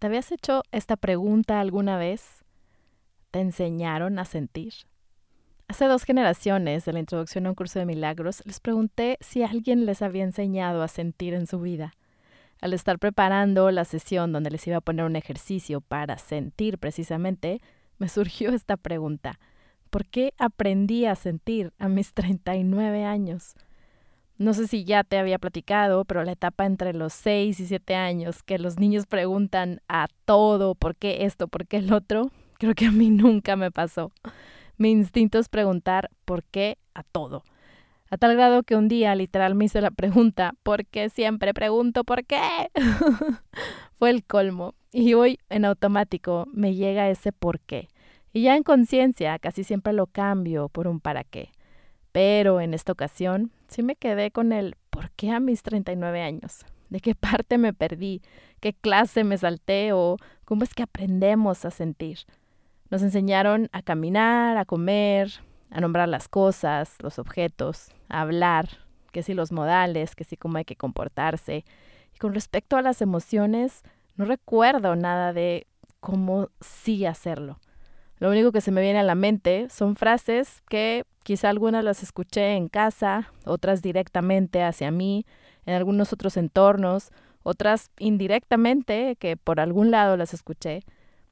¿Te habías hecho esta pregunta alguna vez? ¿Te enseñaron a sentir? Hace dos generaciones de la introducción a un curso de milagros les pregunté si alguien les había enseñado a sentir en su vida. Al estar preparando la sesión donde les iba a poner un ejercicio para sentir precisamente, me surgió esta pregunta. ¿Por qué aprendí a sentir a mis 39 años? No sé si ya te había platicado, pero la etapa entre los 6 y 7 años, que los niños preguntan a todo, ¿por qué esto, por qué el otro? Creo que a mí nunca me pasó. Mi instinto es preguntar por qué a todo. A tal grado que un día literal me hice la pregunta, ¿por qué siempre pregunto por qué? Fue el colmo. Y hoy en automático me llega ese por qué. Y ya en conciencia casi siempre lo cambio por un para qué. Pero en esta ocasión sí me quedé con el ¿por qué a mis 39 años? ¿De qué parte me perdí? ¿Qué clase me salté? ¿O cómo es que aprendemos a sentir? Nos enseñaron a caminar, a comer, a nombrar las cosas, los objetos, a hablar, que si los modales, que si cómo hay que comportarse. Y con respecto a las emociones, no recuerdo nada de cómo sí hacerlo. Lo único que se me viene a la mente son frases que quizá algunas las escuché en casa, otras directamente hacia mí, en algunos otros entornos, otras indirectamente que por algún lado las escuché,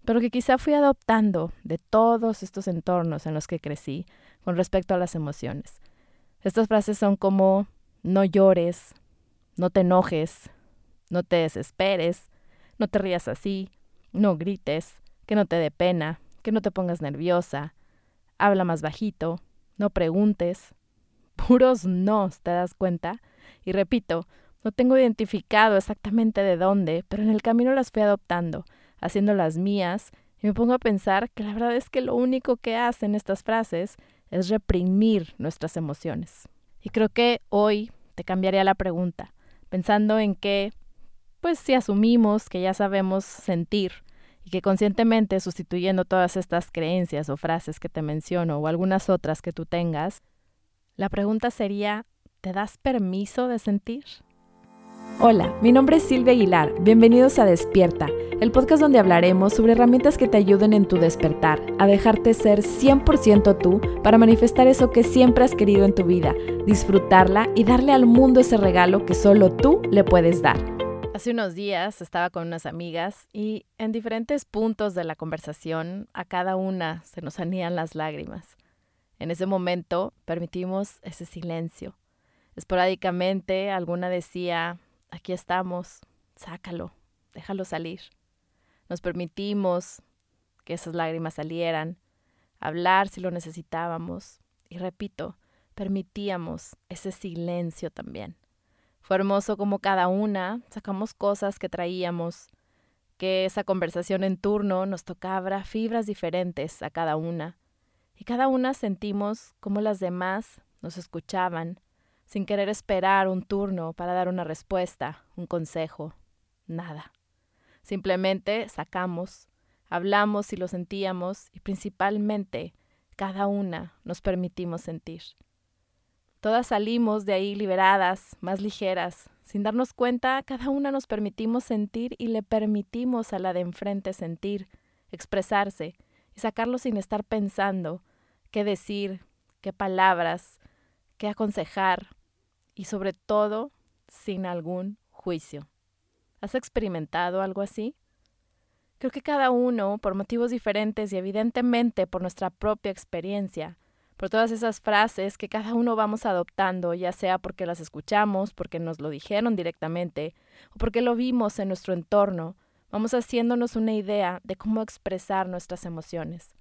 pero que quizá fui adoptando de todos estos entornos en los que crecí con respecto a las emociones. Estas frases son como no llores, no te enojes, no te desesperes, no te rías así, no grites, que no te dé pena, que no te pongas nerviosa, habla más bajito, no preguntes. Puros no, ¿te das cuenta? Y repito, no tengo identificado exactamente de dónde, pero en el camino las fui adoptando, haciendo las mías, y me pongo a pensar que la verdad es que lo único que hacen estas frases es reprimir nuestras emociones. Y creo que hoy te cambiaría la pregunta, pensando en que, pues si asumimos que ya sabemos sentir, y que conscientemente sustituyendo todas estas creencias o frases que te menciono o algunas otras que tú tengas, la pregunta sería, ¿te das permiso de sentir? Hola, mi nombre es Silvia Aguilar. Bienvenidos a Despierta, el podcast donde hablaremos sobre herramientas que te ayuden en tu despertar, a dejarte ser 100% tú para manifestar eso que siempre has querido en tu vida, disfrutarla y darle al mundo ese regalo que solo tú le puedes dar. Hace unos días estaba con unas amigas y en diferentes puntos de la conversación a cada una se nos anían las lágrimas. En ese momento permitimos ese silencio. Esporádicamente alguna decía, aquí estamos, sácalo, déjalo salir. Nos permitimos que esas lágrimas salieran, hablar si lo necesitábamos y repito, permitíamos ese silencio también. Fue hermoso como cada una sacamos cosas que traíamos, que esa conversación en turno nos tocaba fibras diferentes a cada una, y cada una sentimos como las demás nos escuchaban, sin querer esperar un turno para dar una respuesta, un consejo, nada. Simplemente sacamos, hablamos y lo sentíamos, y principalmente cada una nos permitimos sentir. Todas salimos de ahí liberadas, más ligeras. Sin darnos cuenta, cada una nos permitimos sentir y le permitimos a la de enfrente sentir, expresarse y sacarlo sin estar pensando qué decir, qué palabras, qué aconsejar y sobre todo sin algún juicio. ¿Has experimentado algo así? Creo que cada uno, por motivos diferentes y evidentemente por nuestra propia experiencia, por todas esas frases que cada uno vamos adoptando, ya sea porque las escuchamos, porque nos lo dijeron directamente o porque lo vimos en nuestro entorno, vamos haciéndonos una idea de cómo expresar nuestras emociones.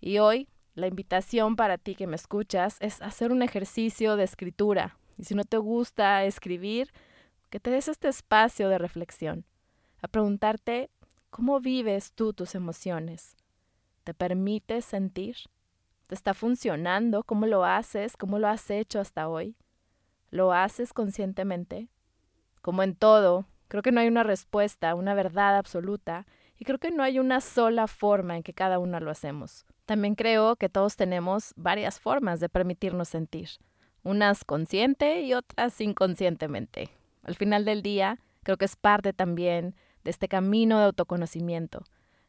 Y hoy, la invitación para ti que me escuchas es hacer un ejercicio de escritura. Y si no te gusta escribir, que te des este espacio de reflexión, a preguntarte cómo vives tú tus emociones. ¿Te permites sentir? ¿Te está funcionando? ¿Cómo lo haces? ¿Cómo lo has hecho hasta hoy? ¿Lo haces conscientemente? Como en todo, creo que no hay una respuesta, una verdad absoluta, y creo que no hay una sola forma en que cada uno lo hacemos. También creo que todos tenemos varias formas de permitirnos sentir, unas consciente y otras inconscientemente. Al final del día, creo que es parte también de este camino de autoconocimiento.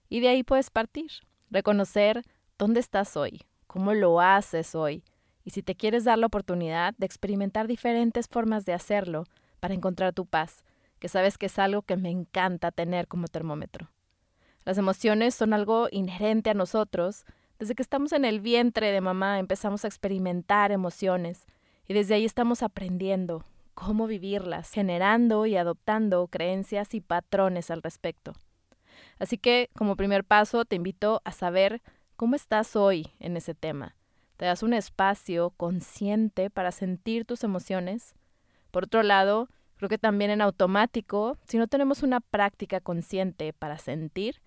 Y de ahí puedes partir, reconocer dónde estás hoy, cómo lo haces hoy, y si te quieres dar la oportunidad de experimentar diferentes formas de hacerlo para encontrar tu paz, que sabes que es algo que me encanta tener como termómetro. Las emociones son algo inherente a nosotros. Desde que estamos en el vientre de mamá empezamos a experimentar emociones y desde ahí estamos aprendiendo cómo vivirlas, generando y adoptando creencias y patrones al respecto. Así que, como primer paso, te invito a saber cómo estás hoy en ese tema. ¿Te das un espacio consciente para sentir tus emociones? Por otro lado, creo que también en automático, si no tenemos una práctica consciente para sentir,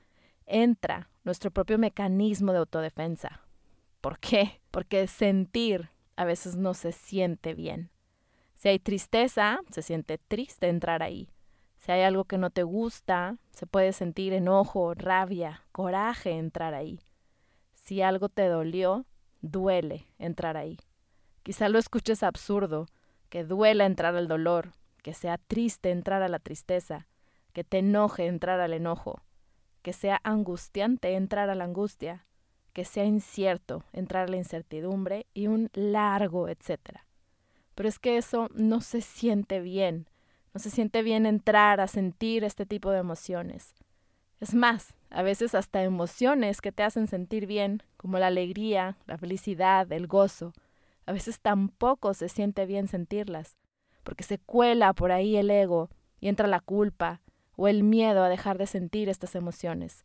entra nuestro propio mecanismo de autodefensa. ¿Por qué? Porque sentir a veces no se siente bien. Si hay tristeza, se siente triste entrar ahí. Si hay algo que no te gusta, se puede sentir enojo, rabia, coraje entrar ahí. Si algo te dolió, duele entrar ahí. Quizá lo escuches absurdo, que duela entrar al dolor, que sea triste entrar a la tristeza, que te enoje entrar al enojo, que sea angustiante entrar a la angustia, que sea incierto entrar a la incertidumbre y un largo etcétera. Pero es que eso no se siente bien. No se siente bien entrar a sentir este tipo de emociones. Es más, a veces hasta emociones que te hacen sentir bien, como la alegría, la felicidad, el gozo, a veces tampoco se siente bien sentirlas, porque se cuela por ahí el ego y entra la culpa o el miedo a dejar de sentir estas emociones.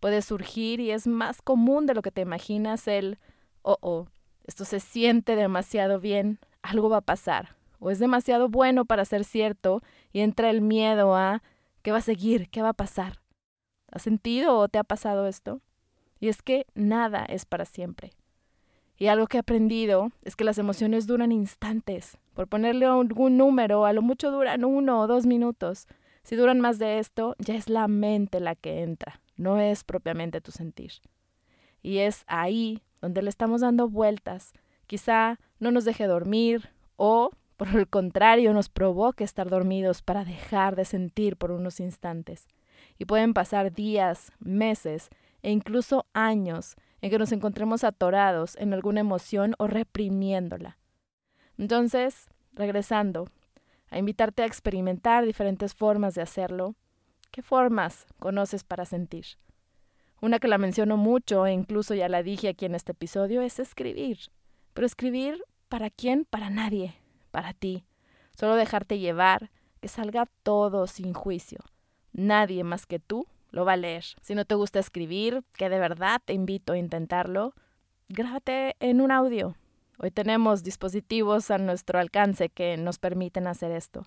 Puede surgir y es más común de lo que te imaginas el, oh, oh, esto se siente demasiado bien, algo va a pasar, o es demasiado bueno para ser cierto y entra el miedo a qué va a seguir, qué va a pasar. ¿Has sentido o te ha pasado esto? Y es que nada es para siempre. Y algo que he aprendido es que las emociones duran instantes. Por ponerle algún número, a lo mucho duran uno o dos minutos. Si duran más de esto, ya es la mente la que entra, no es propiamente tu sentir. Y es ahí donde le estamos dando vueltas Quizá no nos deje dormir o, por el contrario, nos provoque estar dormidos para dejar de sentir por unos instantes. Y pueden pasar días, meses e incluso años en que nos encontremos atorados en alguna emoción o reprimiéndola. Entonces, regresando, a invitarte a experimentar diferentes formas de hacerlo. ¿Qué formas conoces para sentir? Una que la menciono mucho e incluso ya la dije aquí en este episodio es escribir. Pero escribir, ¿para quién? Para nadie, para ti. Solo dejarte llevar, que salga todo sin juicio. Nadie más que tú lo va a leer. Si no te gusta escribir, que de verdad te invito a intentarlo, grábate en un audio. Hoy tenemos dispositivos a nuestro alcance que nos permiten hacer esto.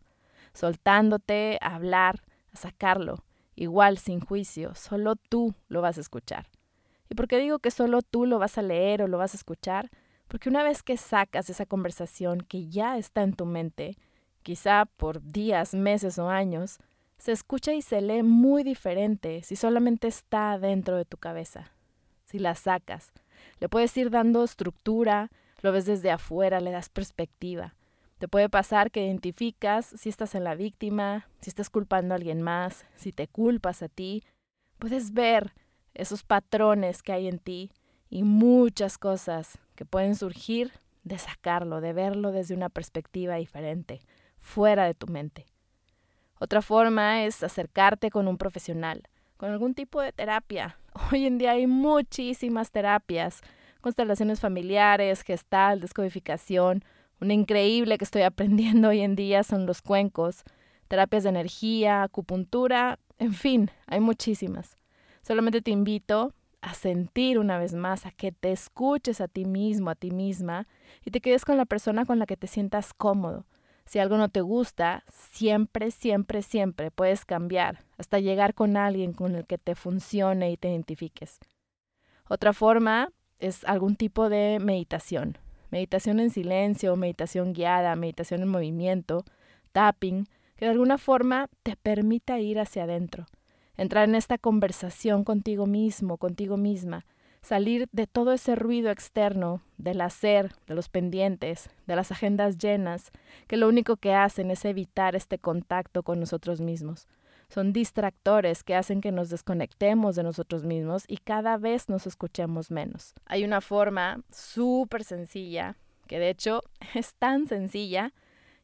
Soltándote a hablar, a sacarlo, igual sin juicio, solo tú lo vas a escuchar. ¿Y por qué digo que solo tú lo vas a leer o lo vas a escuchar? Porque una vez que sacas esa conversación que ya está en tu mente, quizá por días, meses o años, se escucha y se lee muy diferente si solamente está dentro de tu cabeza. Si la sacas, le puedes ir dando estructura, lo ves desde afuera, le das perspectiva. Te puede pasar que identificas si estás en la víctima, si estás culpando a alguien más, si te culpas a ti. Puedes ver esos patrones que hay en ti y muchas cosas que pueden surgir de sacarlo, de verlo desde una perspectiva diferente, fuera de tu mente. Otra forma es acercarte con un profesional, con algún tipo de terapia. Hoy en día hay muchísimas terapias, constelaciones familiares, gestal, descodificación. Una increíble que estoy aprendiendo hoy en día son los cuencos, terapias de energía, acupuntura, en fin, hay muchísimas. Solamente te invito a sentir una vez más, a que te escuches a ti mismo, a ti misma, y te quedes con la persona con la que te sientas cómodo. Si algo no te gusta, siempre, siempre, siempre puedes cambiar hasta llegar con alguien con el que te funcione y te identifiques. Otra forma es algún tipo de meditación. Meditación en silencio, meditación guiada, meditación en movimiento, tapping, que de alguna forma te permita ir hacia adentro entrar en esta conversación contigo mismo, contigo misma, salir de todo ese ruido externo, del hacer, de los pendientes, de las agendas llenas, que lo único que hacen es evitar este contacto con nosotros mismos. Son distractores que hacen que nos desconectemos de nosotros mismos y cada vez nos escuchemos menos. Hay una forma súper sencilla, que de hecho es tan sencilla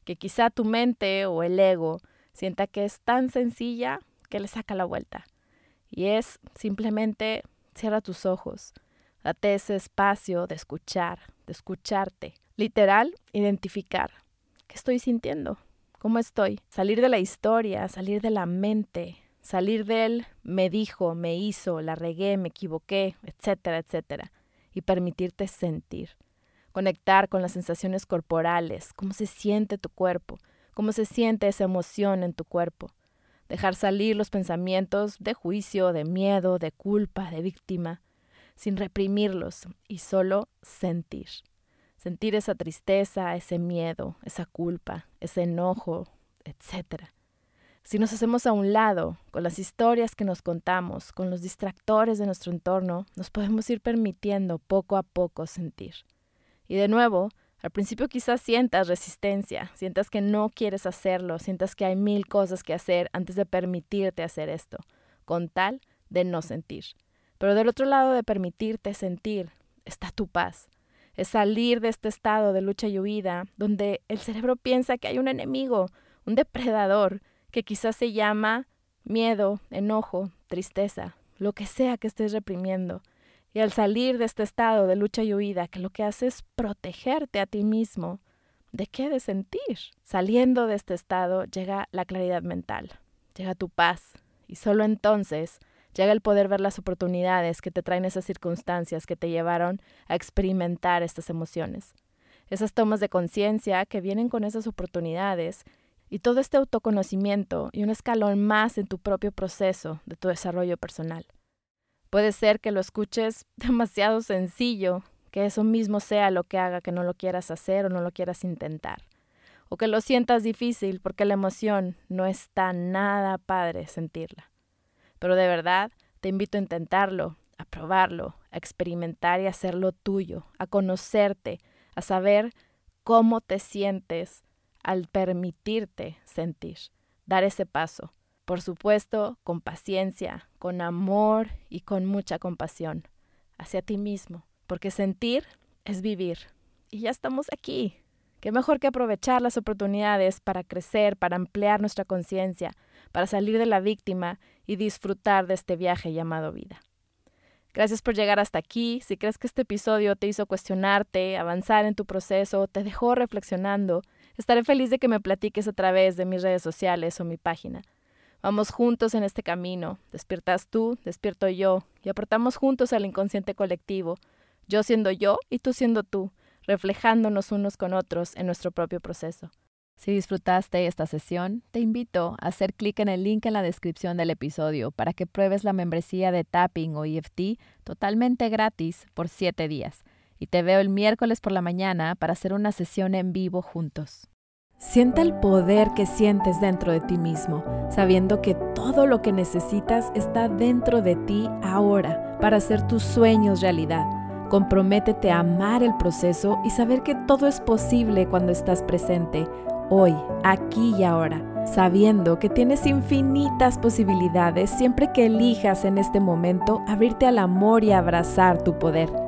que quizá tu mente o el ego sienta que es tan sencilla que le saca la vuelta. Y es simplemente cierra tus ojos, date ese espacio de escuchar, de escucharte. Literal, identificar. ¿Qué estoy sintiendo? ¿Cómo estoy? Salir de la historia, salir de la mente, salir del me dijo, me hizo, la regué, me equivoqué, etcétera, etcétera. Y permitirte sentir. Conectar con las sensaciones corporales, cómo se siente tu cuerpo, cómo se siente esa emoción en tu cuerpo. Dejar salir los pensamientos de juicio, de miedo, de culpa, de víctima, sin reprimirlos y solo sentir. Sentir esa tristeza, ese miedo, esa culpa, ese enojo, etc. Si nos hacemos a un lado con las historias que nos contamos, con los distractores de nuestro entorno, nos podemos ir permitiendo poco a poco sentir. Y de nuevo, al principio quizás sientas resistencia, sientas que no quieres hacerlo, sientas que hay mil cosas que hacer antes de permitirte hacer esto, con tal de no sentir. Pero del otro lado de permitirte sentir está tu paz. Es salir de este estado de lucha y huida, donde el cerebro piensa que hay un enemigo, un depredador, que quizás se llama miedo, enojo, tristeza, lo que sea que estés reprimiendo. Y al salir de este estado de lucha y huida, que lo que hace es protegerte a ti mismo, ¿de qué de sentir? Saliendo de este estado llega la claridad mental, llega tu paz, y solo entonces llega el poder ver las oportunidades que te traen esas circunstancias que te llevaron a experimentar estas emociones. Esas tomas de conciencia que vienen con esas oportunidades y todo este autoconocimiento y un escalón más en tu propio proceso de tu desarrollo personal. Puede ser que lo escuches demasiado sencillo, que eso mismo sea lo que haga que no lo quieras hacer o no lo quieras intentar. O que lo sientas difícil porque la emoción no está nada padre sentirla. Pero de verdad, te invito a intentarlo, a probarlo, a experimentar y a hacerlo tuyo, a conocerte, a saber cómo te sientes al permitirte sentir, dar ese paso, por supuesto, con paciencia, con amor y con mucha compasión hacia ti mismo, porque sentir es vivir. Y ya estamos aquí. Qué mejor que aprovechar las oportunidades para crecer, para ampliar nuestra conciencia, para salir de la víctima y disfrutar de este viaje llamado vida. Gracias por llegar hasta aquí. Si crees que este episodio te hizo cuestionarte, avanzar en tu proceso, te dejó reflexionando, estaré feliz de que me platiques a través de mis redes sociales o mi página. Vamos juntos en este camino. Despiertas tú, despierto yo, y aportamos juntos al inconsciente colectivo, yo siendo yo y tú siendo tú, reflejándonos unos con otros en nuestro propio proceso. Si disfrutaste esta sesión, te invito a hacer clic en el link en la descripción del episodio para que pruebes la membresía de Tapping o EFT totalmente gratis por 7 días. Y te veo el miércoles por la mañana para hacer una sesión en vivo juntos. Sienta el poder que sientes dentro de ti mismo, sabiendo que todo lo que necesitas está dentro de ti ahora para hacer tus sueños realidad. Comprométete a amar el proceso y saber que todo es posible cuando estás presente, hoy, aquí y ahora, sabiendo que tienes infinitas posibilidades siempre que elijas en este momento abrirte al amor y abrazar tu poder.